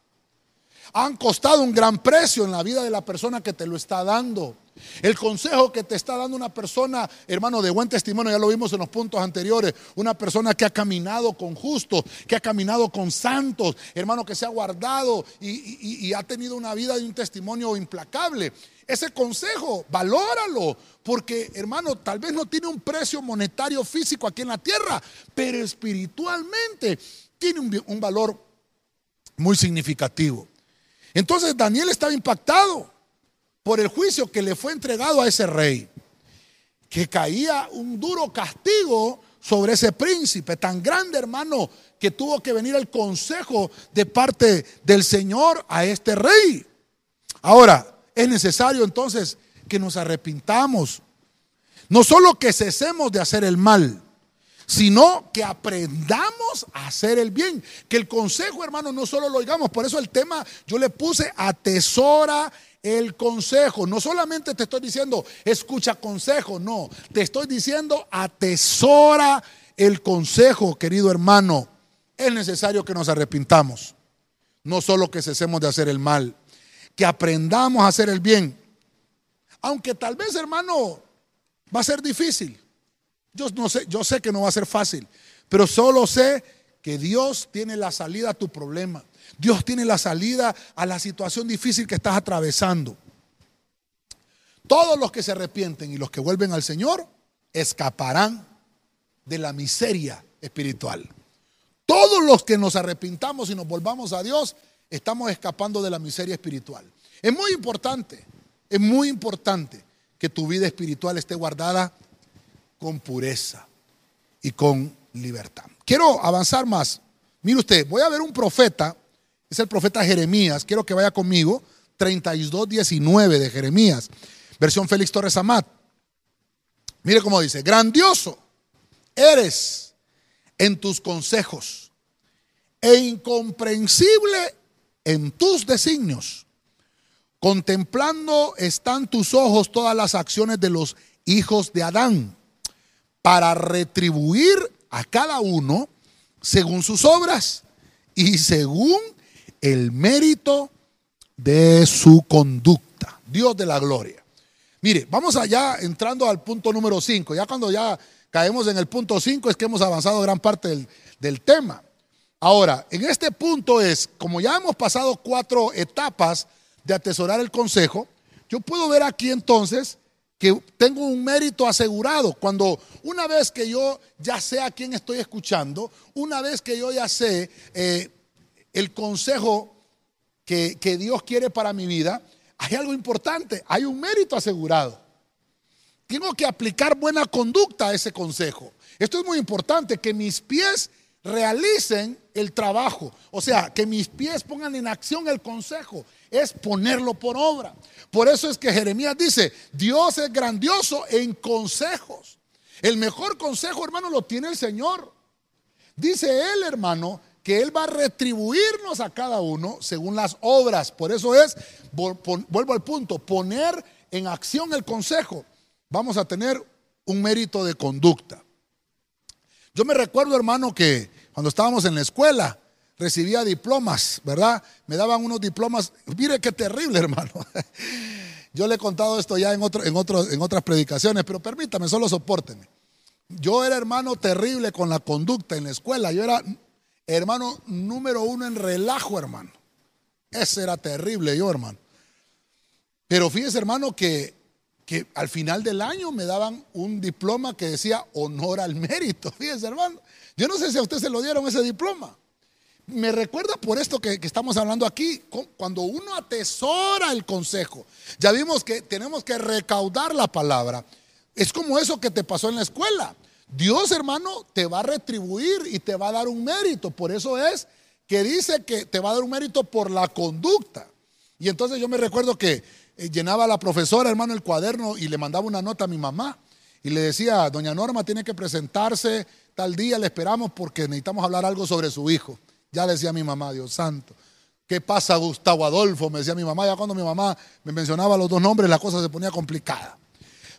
han costado un gran precio en la vida de la persona que te lo está dando. El consejo que te está dando una persona, hermano, de buen testimonio, ya lo vimos en los puntos anteriores, una persona que ha caminado con justos, que ha caminado con santos, hermano, que se ha guardado y, ha tenido una vida de un testimonio implacable. Ese consejo, valóralo, porque hermano, tal vez no tiene un precio monetario físico aquí en la tierra, pero espiritualmente tiene un valor muy significativo. Entonces Daniel estaba impactado por el juicio que le fue entregado a ese rey, que caía un duro castigo sobre ese príncipe tan grande, hermano, que tuvo que venir el consejo de parte del Señor a este rey. Ahora, es necesario entonces que nos arrepintamos, no solo que cesemos de hacer el mal, sino que aprendamos a hacer el bien. Que el consejo, hermano, no solo lo oigamos. Por eso el tema yo le puse atesora el consejo. No solamente te estoy diciendo escucha consejo, no. Te estoy diciendo atesora el consejo, querido hermano. Es necesario que nos arrepintamos. No solo que cesemos de hacer el mal, que aprendamos a hacer el bien. Aunque tal vez, hermano, va a ser difícil. Yo, sé, sé que no va a ser fácil, pero solo sé que Dios tiene la salida a tu problema. Dios tiene la salida a la situación difícil que estás atravesando. Todos los que se arrepienten y los que vuelven al Señor escaparán de la miseria espiritual. Todos los que nos arrepintamos y nos volvamos a Dios, estamos escapando de la miseria espiritual. Es muy importante, es muy importante que tu vida espiritual esté guardada con pureza y con libertad. Quiero avanzar más. Mire usted, voy a ver un profeta, es el profeta Jeremías, quiero que vaya conmigo, 32, 19 de Jeremías, versión Félix Torres Amat. Mire cómo dice, grandioso eres en tus consejos e incomprensible en tus designios. Contemplando están tus ojos todas las acciones de los hijos de Adán para retribuir a cada uno según sus obras y según el mérito de su conducta. Dios de la gloria. Mire, vamos allá entrando al punto número 5. Ya cuando ya caemos en el punto 5 es que hemos avanzado gran parte del, del tema. Ahora, en este punto es, como ya hemos pasado cuatro etapas de atesorar el consejo, yo puedo ver aquí entonces que tengo un mérito asegurado. Cuando una vez que yo ya sé a quién estoy escuchando, una vez que yo ya sé eh, el consejo que, que Dios quiere para mi vida, hay algo importante, hay un mérito asegurado. Tengo que aplicar buena conducta a ese consejo. Esto es muy importante, que mis pies realicen el trabajo. O sea, que mis pies pongan en acción el consejo. Es ponerlo por obra. Por eso es que Jeremías dice, Dios es grandioso en consejos. El mejor consejo, hermano, lo tiene el Señor. Dice él, hermano, que Él va a retribuirnos a cada uno según las obras. Por eso es, vuelvo al punto, poner en acción el consejo. Vamos a tener un mérito de conducta. Yo me recuerdo, hermano, que cuando estábamos en la escuela, recibía diplomas, ¿verdad? Me daban unos diplomas. Mire qué terrible, hermano. Yo le he contado esto ya en, otro, en, en otras predicaciones, pero permítame, solo soportenme. Yo era hermano terrible con la conducta en la escuela. Yo era hermano número uno en relajo, hermano. Ese era terrible yo, hermano. Pero fíjese, hermano, que que al final del año me daban un diploma que decía honor al mérito. Fíjense, hermano. Yo no sé si a usted se lo dieron ese diploma. Me recuerda por esto que, estamos hablando aquí, cuando uno atesora el consejo. Ya vimos que tenemos que recaudar la palabra. Es como eso que te pasó en la escuela. Dios, hermano, te va a retribuir y te va a dar un mérito. Por eso es que dice que te va a dar un mérito por la conducta. Y entonces yo me recuerdo que eh, llenaba la profesora, hermano, el cuaderno y le mandaba una nota a mi mamá. Y le decía, doña Norma tiene que presentarse tal día, le esperamos porque necesitamos hablar algo sobre su hijo. Ya decía mi mamá, Dios santo. ¿Qué pasa, Gustavo Adolfo? Me decía mi mamá. Ya cuando mi mamá me mencionaba los dos nombres, la cosa se ponía complicada.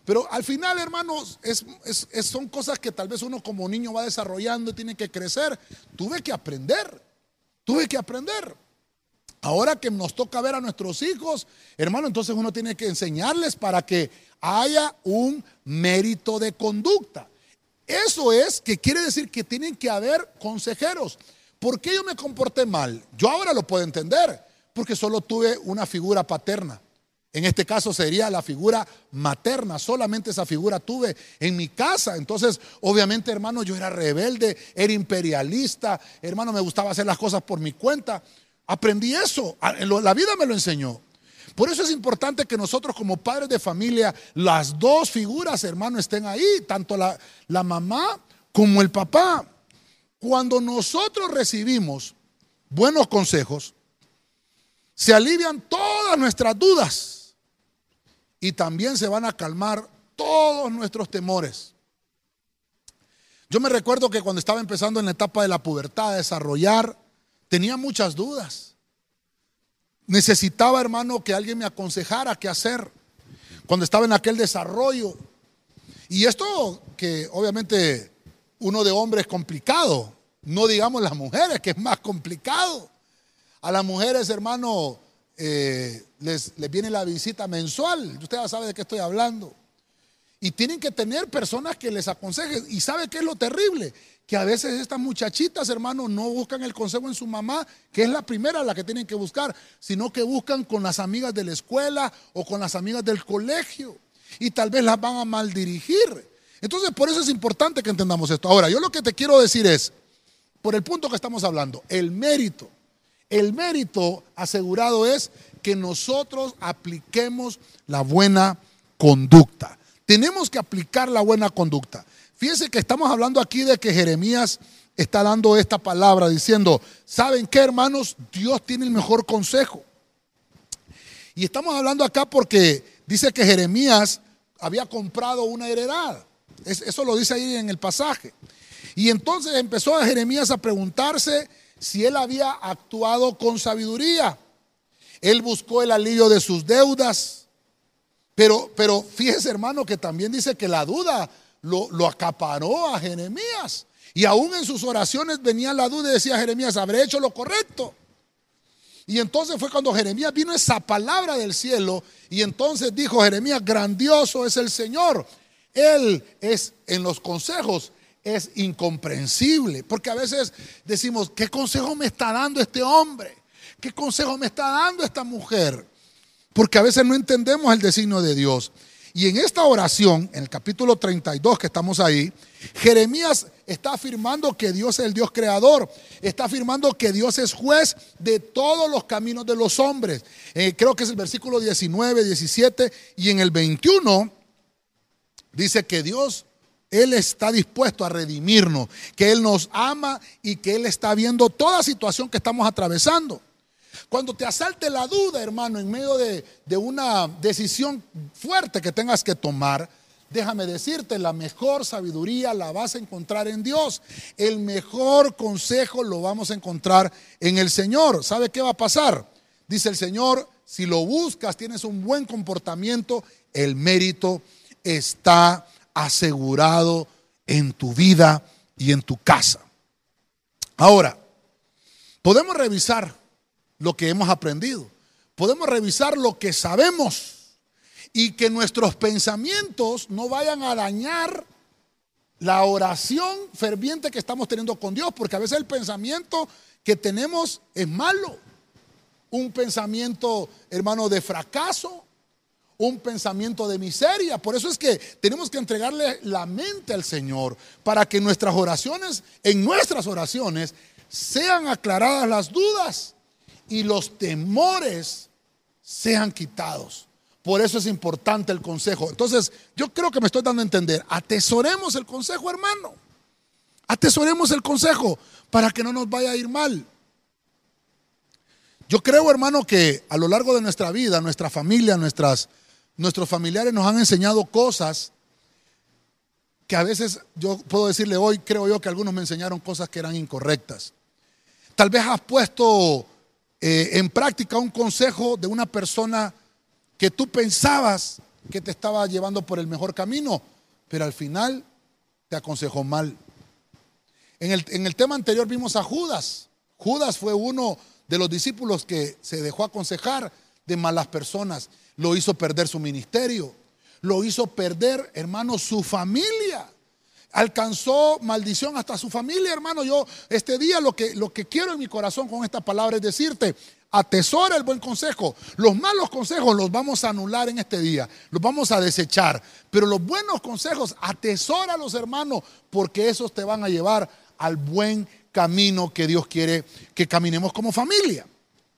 Pero al final, hermanos, son cosas que tal vez uno como niño va desarrollando y tiene que crecer. Tuve que aprender. Tuve que aprender. Ahora que nos toca ver a nuestros hijos, hermano, entonces uno tiene que enseñarles para que haya un mérito de conducta. Eso es que quiere decir que tienen que haber consejeros. ¿Por qué yo me comporté mal? Yo ahora lo puedo entender, porque solo tuve una figura paterna. En este caso sería la figura materna, solamente esa figura tuve en mi casa. Entonces, obviamente, hermano, yo era rebelde, era imperialista, hermano, me gustaba hacer las cosas por mi cuenta. Aprendí eso, la vida me lo enseñó. Por eso es importante que nosotros como padres de familia, las dos figuras, hermano, estén ahí, tanto la, la mamá como el papá. Cuando nosotros recibimos buenos consejos, se alivian todas nuestras dudas y también se van a calmar todos nuestros temores. Yo me recuerdo que cuando estaba empezando en la etapa de la pubertad a desarrollar Tenía muchas dudas. Necesitaba, hermano, que alguien me aconsejara qué hacer cuando estaba en aquel desarrollo. Y esto que obviamente uno de hombre es complicado, no digamos las mujeres, que es más complicado. A las mujeres, hermano, eh, les, viene la visita mensual. Usted ya sabe de qué estoy hablando. Y tienen que tener personas que les aconsejen. ¿Y sabe qué es lo terrible? que a veces estas muchachitas, hermanos, no buscan el consejo en su mamá, que es la primera la que tienen que buscar, sino que buscan con las amigas de la escuela o con las amigas del colegio. Y tal vez las van a mal dirigir. Entonces, por eso es importante que entendamos esto. Ahora, yo lo que te quiero decir es, por el punto que estamos hablando, el mérito. El mérito asegurado es que nosotros apliquemos la buena conducta. Tenemos que aplicar la buena conducta. Fíjense que estamos hablando aquí de que Jeremías está dando esta palabra diciendo, ¿saben qué hermanos? Dios tiene el mejor consejo. Y estamos hablando acá porque dice que Jeremías había comprado una heredad. Eso lo dice ahí en el pasaje. Y entonces empezó a Jeremías a preguntarse si él había actuado con sabiduría. Él buscó el alivio de sus deudas. Pero, pero fíjese hermano que también dice que la duda lo, acaparó a Jeremías. Y aún en sus oraciones venía la duda y decía Jeremías, ¿habré hecho lo correcto? Y entonces fue cuando Jeremías vino esa palabra del cielo y entonces dijo Jeremías, grandioso es el Señor. Él es en los consejos, es incomprensible, porque a veces decimos, ¿qué consejo me está dando este hombre? ¿Qué consejo me está dando esta mujer? Porque a veces no entendemos el designio de Dios. Y en esta oración, en el capítulo 32 que estamos ahí, Jeremías está afirmando que Dios es el Dios creador, está afirmando que Dios es juez de todos los caminos de los hombres. Eh, creo que es el versículo 19, 17 y en el 21 dice que Dios, Él está dispuesto a redimirnos, que Él nos ama y que Él está viendo toda situación que estamos atravesando. Cuando te asalte la duda, hermano, en medio de, una decisión fuerte que tengas que tomar, déjame decirte, la mejor sabiduría la vas a encontrar en Dios. El mejor consejo lo vamos a encontrar en el Señor. ¿Sabe qué va a pasar? Dice el Señor, si lo buscas, tienes un buen comportamiento, el mérito está asegurado en tu vida y en tu casa. Ahora, podemos revisar lo que hemos aprendido. Podemos revisar lo que sabemos y que nuestros pensamientos no vayan a dañar la oración ferviente que estamos teniendo con Dios, porque a veces el pensamiento que tenemos es malo. Un pensamiento, hermano, de fracaso, un pensamiento de miseria. Por eso es que tenemos que entregarle la mente al Señor para que nuestras oraciones, en nuestras oraciones, sean aclaradas las dudas y los temores sean quitados. Por eso es importante el consejo. Entonces, yo creo que me estoy dando a entender. Atesoremos el consejo, hermano. Atesoremos el consejo para que no nos vaya a ir mal. Yo creo, hermano, que a lo largo de nuestra vida, nuestra familia, nuestras, nuestros familiares nos han enseñado cosas que a veces yo puedo decirle hoy, creo yo que algunos me enseñaron cosas que eran incorrectas. Tal vez has puesto eh, en práctica un consejo de una persona que tú pensabas que te estaba llevando por el mejor camino, pero al final te aconsejó mal. En el, en el tema anterior vimos a Judas. Judas fue uno de los discípulos que se dejó aconsejar de malas personas. Lo hizo perder su ministerio. Lo hizo perder, hermano, su familia alcanzó maldición hasta su familia, hermano. Yo este día lo que, lo que quiero en mi corazón con esta palabra es decirte, atesora el buen consejo. Los malos consejos los vamos a anular en este día, los vamos a desechar. Pero los buenos consejos, atesora los hermanos, porque esos te van a llevar al buen camino que Dios quiere que caminemos como familia.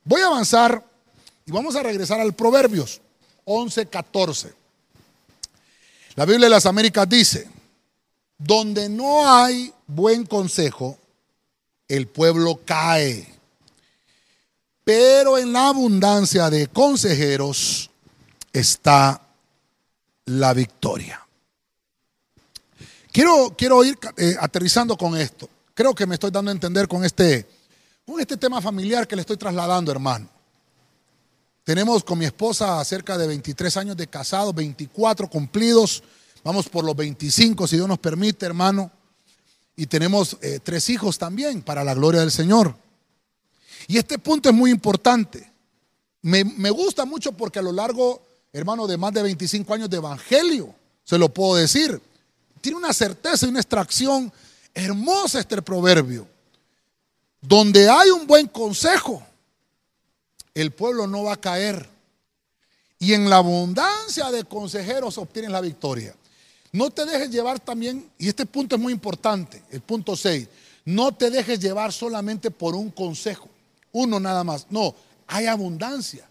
Voy a avanzar y vamos a regresar al Proverbios 11, 14. La Biblia de las Américas dice, donde no hay buen consejo, el pueblo cae. Pero en la abundancia de consejeros está la victoria. Quiero, quiero ir eh, aterrizando con esto. Creo que me estoy dando a entender con este, con este tema familiar que le estoy trasladando, hermano. Tenemos con mi esposa cerca de 23 años de casado, 24 cumplidos. Vamos por los 25, si Dios nos permite, hermano. Y tenemos eh, tres hijos también, para la gloria del Señor. Y este punto es muy importante. Me, me gusta mucho porque a lo largo, hermano, de más de 25 años de evangelio, se lo puedo decir, tiene una certeza y una extracción hermosa este proverbio. Donde hay un buen consejo, el pueblo no va a caer. Y en la abundancia de consejeros obtienen la victoria. No te dejes llevar también, y este punto es muy importante, el punto 6, no te dejes llevar solamente por un consejo, uno nada más. No, hay abundancia.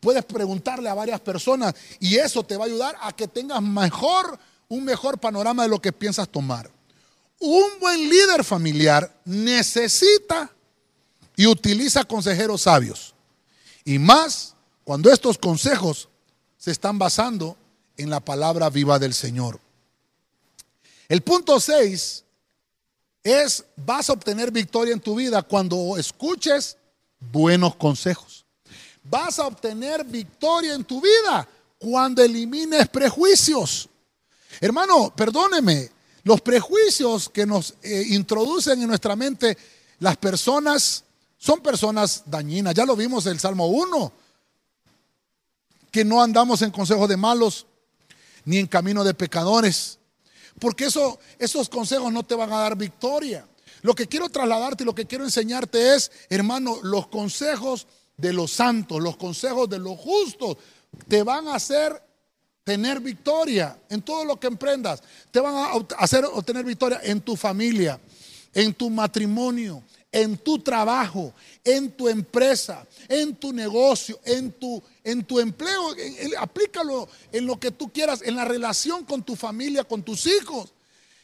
Puedes preguntarle a varias personas y eso te va a ayudar a que tengas mejor, un mejor panorama de lo que piensas tomar. Un buen líder familiar necesita y utiliza consejeros sabios. Y más cuando estos consejos se están basando en la palabra viva del Señor. El punto 6 es, vas a obtener victoria en tu vida cuando escuches buenos consejos. Vas a obtener victoria en tu vida cuando elimines prejuicios. Hermano, perdóneme, Los prejuicios que nos eh, introducen en nuestra mente las personas son personas dañinas. Ya lo vimos en el Salmo 1, que no andamos en consejos de malos ni en camino de pecadores. Porque eso, esos consejos no te van a dar victoria. Lo que quiero trasladarte y lo que quiero enseñarte es, hermano, los consejos de los santos, los consejos de los justos, te van a hacer tener victoria en todo lo que emprendas. Te van a hacer obtener victoria en tu familia, en tu matrimonio, en tu trabajo, en tu empresa, en tu negocio, en tu, en tu empleo. aplícalo en lo que tú quieras, en la relación con tu familia, con tus hijos.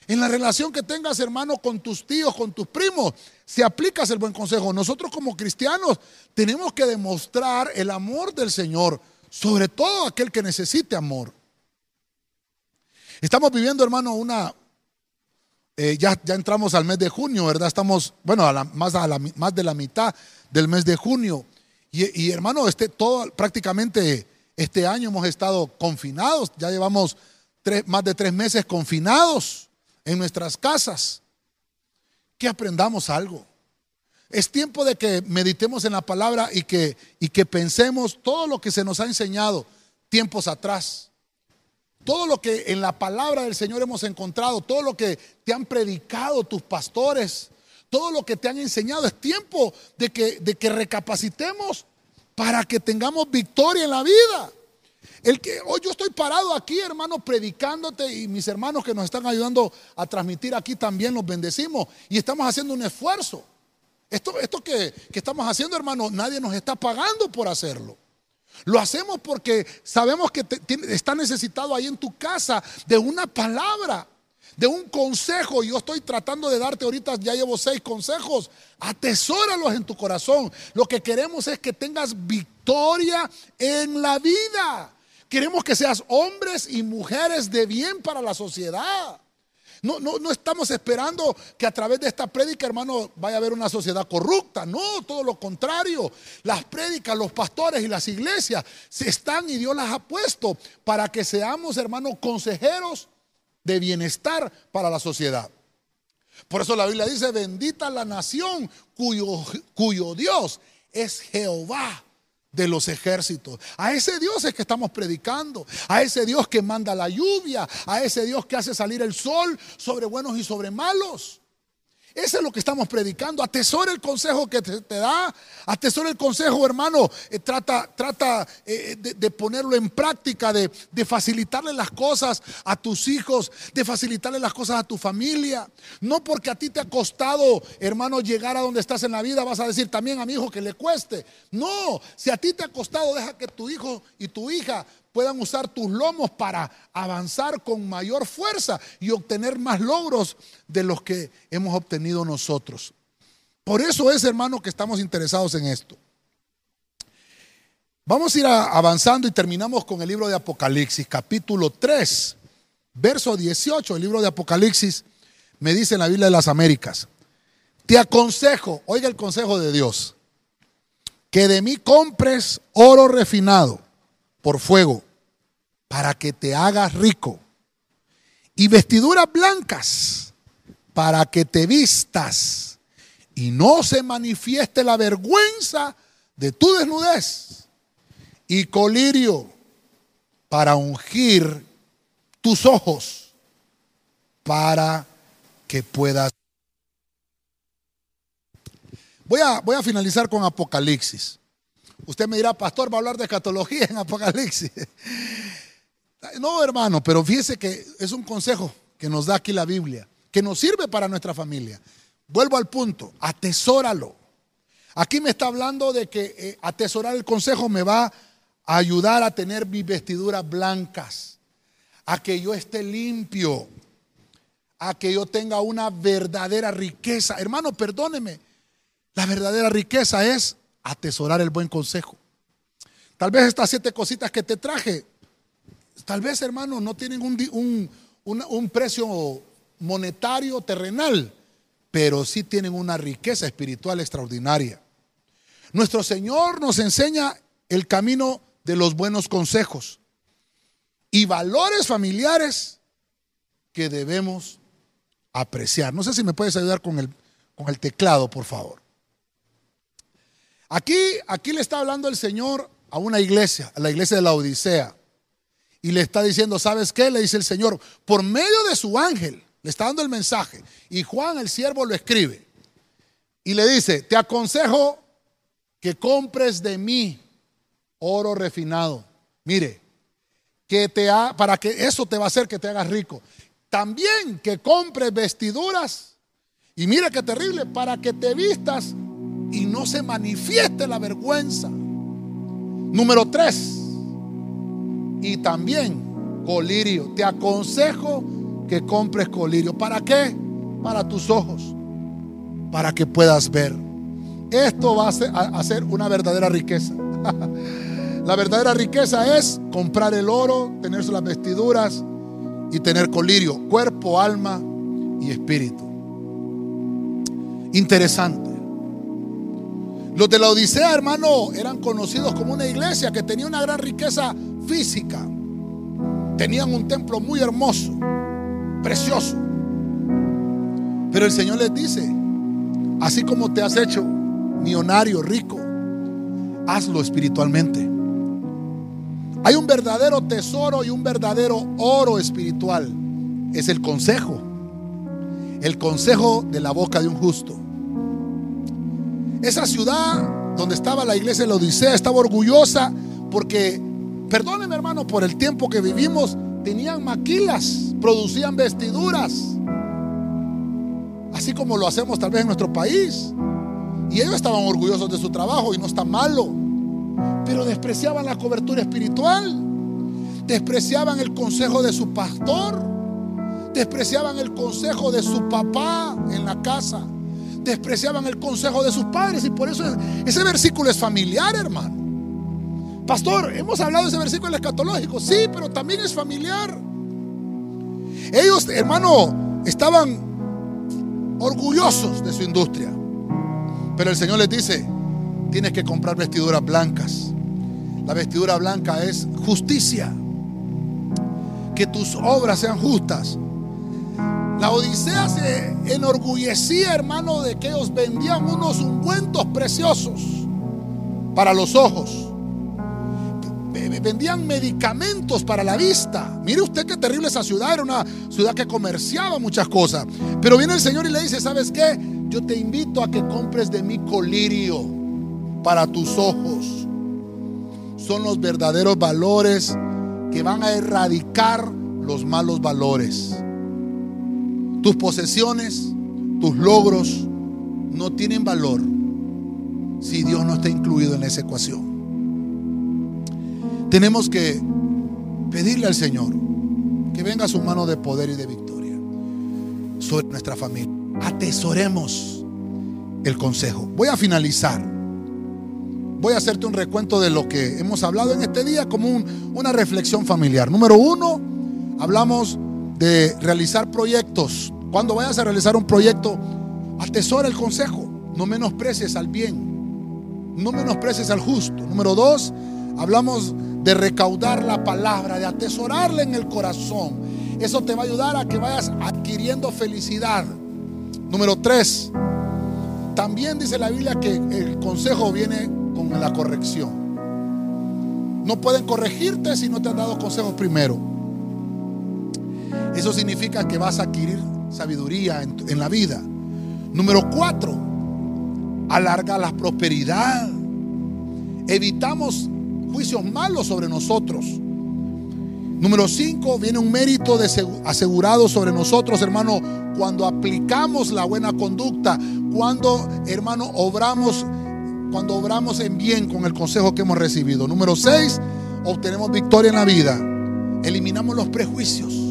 En la relación que tengas, hermano, con tus tíos, con tus primos, si aplicas el buen consejo. Nosotros como cristianos tenemos que demostrar el amor del Señor, sobre todo aquel que necesite amor. Estamos viviendo, hermano, una, eh, ya, entramos al mes de junio, ¿verdad? Estamos, bueno, más, a la, más de la mitad del mes de junio. Y, hermano, este, todo, prácticamente este año hemos estado confinados, ya llevamos más de tres meses confinados en nuestras casas. Que aprendamos algo. Es tiempo de que meditemos en la palabra y que, y que pensemos todo lo que se nos ha enseñado tiempos atrás. Todo lo que en la palabra del Señor hemos encontrado, todo lo que te han predicado tus pastores, todo lo que te han enseñado, es tiempo de que, de que recapacitemos para que tengamos victoria en la vida. El que hoy yo estoy parado aquí, hermano, predicándote y mis hermanos que nos están ayudando a transmitir aquí también los bendecimos y estamos haciendo un esfuerzo. Esto, esto que, que estamos haciendo, hermano, nadie nos está pagando por hacerlo. Lo hacemos porque sabemos que está necesitado ahí en tu casa de una palabra, de un consejo. Yo estoy tratando de darte ahorita, ya llevo seis consejos. Atesóralos en tu corazón. Lo que queremos es que tengas victoria en la vida. Queremos que seas hombres y mujeres de bien para la sociedad. No, no, no estamos esperando que a través de esta prédica, hermano, vaya a haber una sociedad corrupta. No, todo lo contrario. Las prédicas, los pastores y las iglesias se están y Dios las ha puesto para que seamos, hermanos, consejeros de bienestar para la sociedad. Por eso la Biblia dice, bendita la nación cuyo Dios es Jehová de los ejércitos. A ese Dios es que estamos predicando, a ese Dios que manda la lluvia, a ese Dios que hace salir el sol sobre buenos y sobre malos. Ese es lo que estamos predicando. Atesora el consejo que te, da. Atesora el consejo, hermano. Eh, trata trata eh, de, ponerlo en práctica, de, de, facilitarle las cosas a tus hijos, de facilitarle las cosas a tu familia. No porque a ti te ha costado, hermano, llegar a donde estás en la vida, vas a decir también a mi hijo que le cueste. No, si a ti te ha costado, deja que tu hijo y tu hija puedan usar tus lomos para avanzar con mayor fuerza y obtener más logros de los que hemos obtenido nosotros. Por eso es, hermano, que estamos interesados en esto. Vamos a ir avanzando y terminamos con el libro de Apocalipsis, capítulo 3, verso 18. El libro de Apocalipsis me dice en la Biblia de las Américas, te aconsejo, oiga el consejo de Dios, que de mí compres oro refinado por fuego, para que te hagas rico, y vestiduras blancas, para que te vistas, y no se manifieste la vergüenza de tu desnudez, y colirio, para ungir tus ojos, para que puedas... Voy a, voy a finalizar con Apocalipsis. Usted me dirá, pastor, va a hablar de escatología en Apocalipsis. No, hermano, pero fíjese que es un consejo que nos da aquí la Biblia, que nos sirve para nuestra familia. Vuelvo al punto, atesóralo. Aquí me está hablando de que eh, atesorar el consejo me va a ayudar a tener mis vestiduras blancas, a que yo esté limpio, a que yo tenga una verdadera riqueza. Hermano, perdóneme, la verdadera riqueza es atesorar el buen consejo. Tal vez estas siete cositas que te traje, tal vez hermano, no tienen un, un, precio monetario terrenal, pero sí tienen una riqueza espiritual extraordinaria. Nuestro Señor nos enseña el camino de los buenos consejos y valores familiares que debemos apreciar. No sé si me puedes ayudar con el, con el teclado, por favor. Aquí, aquí le está hablando el Señor a una iglesia, a la iglesia de la Odisea. Y le está diciendo, ¿sabes qué? Le dice el Señor, por medio de su ángel, le está dando el mensaje. Y Juan, el siervo, lo escribe. Y le dice, te aconsejo que compres de mí oro refinado. Mire, que te ha, para que eso te va a hacer que te hagas rico. También que compres vestiduras. Y mira qué terrible, para que te vistas y no se manifieste la vergüenza. Número tres, y también colirio. Te aconsejo que compres colirio. ¿Para qué? Para tus ojos, para que puedas ver. Esto va a ser una verdadera riqueza. La verdadera riqueza es comprar el oro, tener las vestiduras y tener colirio, cuerpo, alma y espíritu. Interesante. Los de la Odisea, hermano, eran conocidos como una iglesia que tenía una gran riqueza física. Tenían un templo muy hermoso, precioso. Pero el Señor les dice, así como te has hecho millonario, rico, hazlo espiritualmente. Hay un verdadero tesoro y un verdadero oro espiritual. Es el consejo. El consejo de la boca de un justo. Esa ciudad donde estaba la iglesia de la Odisea estaba orgullosa porque, perdóneme hermano, por el tiempo que vivimos, tenían maquilas, producían vestiduras. Así como lo hacemos tal vez en nuestro país. Y ellos estaban orgullosos de su trabajo y no está malo pero despreciaban la cobertura espiritual, despreciaban el consejo de su pastor, despreciaban el consejo de su papá en la casa, despreciaban el consejo de sus padres y por eso ese versículo es familiar, hermano. Pastor, hemos hablado de ese versículo escatológico, sí, pero también es familiar. Ellos, hermano, estaban orgullosos de su industria. Pero el Señor les dice, tienes que comprar vestiduras blancas. La vestidura blanca es justicia. Que tus obras sean justas. La Odisea se enorgullecía, hermano, de que ellos vendían unos ungüentos preciosos para los ojos. Vendían medicamentos para la vista. Mire usted qué terrible esa ciudad. Era una ciudad que comerciaba muchas cosas. Pero viene el Señor y le dice, ¿sabes qué? Yo te invito a que compres de mi colirio para tus ojos son los verdaderos valores que van a erradicar los malos valores. Tus posesiones, tus logros no tienen valor si Dios no está incluido en esa ecuación. Tenemos que pedirle al Señor que venga su mano de poder y de victoria sobre nuestra familia. Atesoremos el consejo. Voy a finalizar voy a hacerte un recuento de lo que hemos hablado en este día como una reflexión familiar. Número uno, hablamos de realizar proyectos. Cuando vayas a realizar un proyecto, atesora el consejo. No menosprecies al bien. No menosprecies al justo. Número dos, hablamos de recaudar la palabra, de atesorarla en el corazón. Eso te va a ayudar a que vayas adquiriendo felicidad. Número tres, también dice la Biblia que el consejo viene con la corrección. No pueden corregirte si no te han dado consejos primero. Eso significa que vas a adquirir sabiduría en, la vida. Número cuatro, alarga la prosperidad. Evitamos juicios malos sobre nosotros. Número cinco, viene un mérito asegurado sobre nosotros, hermano, cuando aplicamos la buena conducta, cuando, hermano, obramos cuando obramos en bien con el consejo que hemos recibido. Número 6, obtenemos victoria en la vida. Eliminamos los prejuicios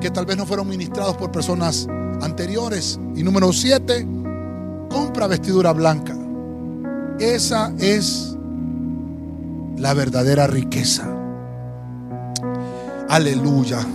que tal vez no fueron ministrados por personas anteriores. Y número 7, compra vestidura blanca. Esa es la verdadera riqueza. Aleluya.